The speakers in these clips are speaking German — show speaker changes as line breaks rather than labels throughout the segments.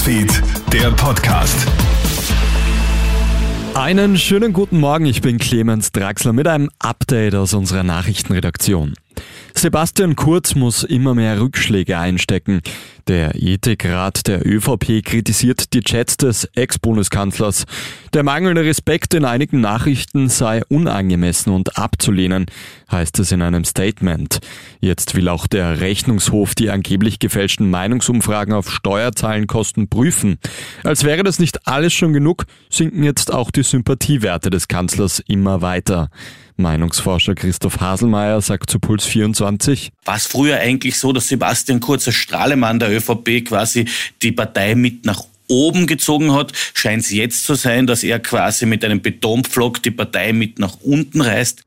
Newsfeed, der Podcast.
Einen schönen guten Morgen, ich bin Clemens Draxler mit einem Update aus unserer Nachrichtenredaktion. Sebastian Kurz muss immer mehr Rückschläge einstecken. Der Ethikrat der ÖVP kritisiert die Chats des Ex-Bundeskanzlers. Der mangelnde Respekt in einigen Nachrichten sei unangemessen und abzulehnen, heißt es in einem Statement. Jetzt will auch der Rechnungshof die angeblich gefälschten Meinungsumfragen auf Steuerzahlenkosten prüfen. Als wäre das nicht alles schon genug, sinken jetzt auch die Sympathiewerte des Kanzlers immer weiter. Meinungsforscher Christoph Haselmeier sagt zu Puls 24.
War es früher eigentlich so, dass Sebastian Kurz als Strahlemann der ÖVP quasi die Partei mit nach oben gezogen hat, scheint es jetzt zu sein, dass er quasi mit einem Betonpflock die Partei mit nach unten reißt.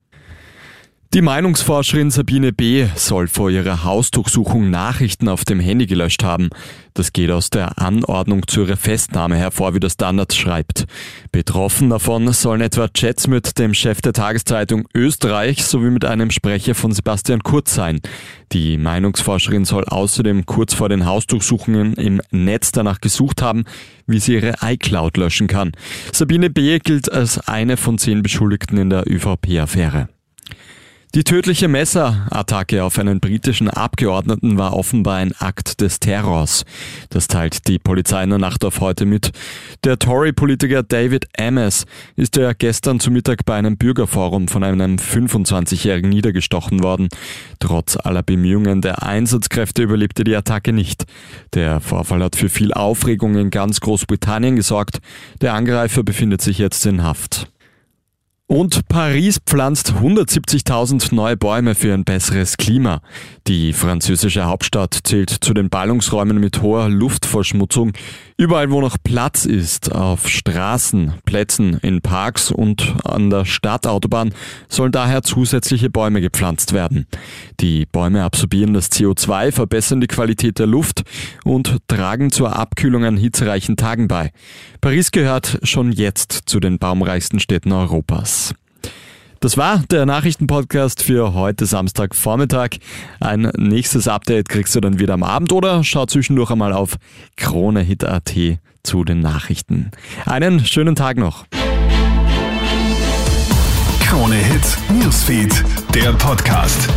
Die Meinungsforscherin Sabine B. soll vor ihrer Hausdurchsuchung Nachrichten auf dem Handy gelöscht haben. Das geht aus der Anordnung zu ihrer Festnahme hervor, wie der Standard schreibt. Betroffen davon sollen etwa Chats mit dem Chef der Tageszeitung Österreich sowie mit einem Sprecher von Sebastian Kurz sein. Die Meinungsforscherin soll außerdem kurz vor den Hausdurchsuchungen im Netz danach gesucht haben, wie sie ihre iCloud löschen kann. Sabine B. gilt als eine von zehn Beschuldigten in der ÖVP-Affäre. Die tödliche Messerattacke auf einen britischen Abgeordneten war offenbar ein Akt des Terrors. Das teilt die Polizei in der Nacht auf heute mit. Der Tory-Politiker David Ames ist ja gestern zu Mittag bei einem Bürgerforum von einem 25-Jährigen niedergestochen worden. Trotz aller Bemühungen der Einsatzkräfte überlebte die Attacke nicht. Der Vorfall hat für viel Aufregung in ganz Großbritannien gesorgt. Der Angreifer befindet sich jetzt in Haft. Und Paris pflanzt 170.000 neue Bäume für ein besseres Klima. Die französische Hauptstadt zählt zu den Ballungsräumen mit hoher Luftverschmutzung. Überall, wo noch Platz ist, auf Straßen, Plätzen, in Parks und an der Stadtautobahn, sollen daher zusätzliche Bäume gepflanzt werden. Die Bäume absorbieren das CO2, verbessern die Qualität der Luft und tragen zur Abkühlung an hitzereichen Tagen bei. Paris gehört schon jetzt zu den baumreichsten Städten Europas. Das war der Nachrichtenpodcast für heute Samstagvormittag. Ein nächstes Update kriegst du dann wieder am Abend oder schau zwischendurch einmal auf kronehit.at zu den Nachrichten. Einen schönen Tag noch.
Krone Hit Newsfeed, der Podcast.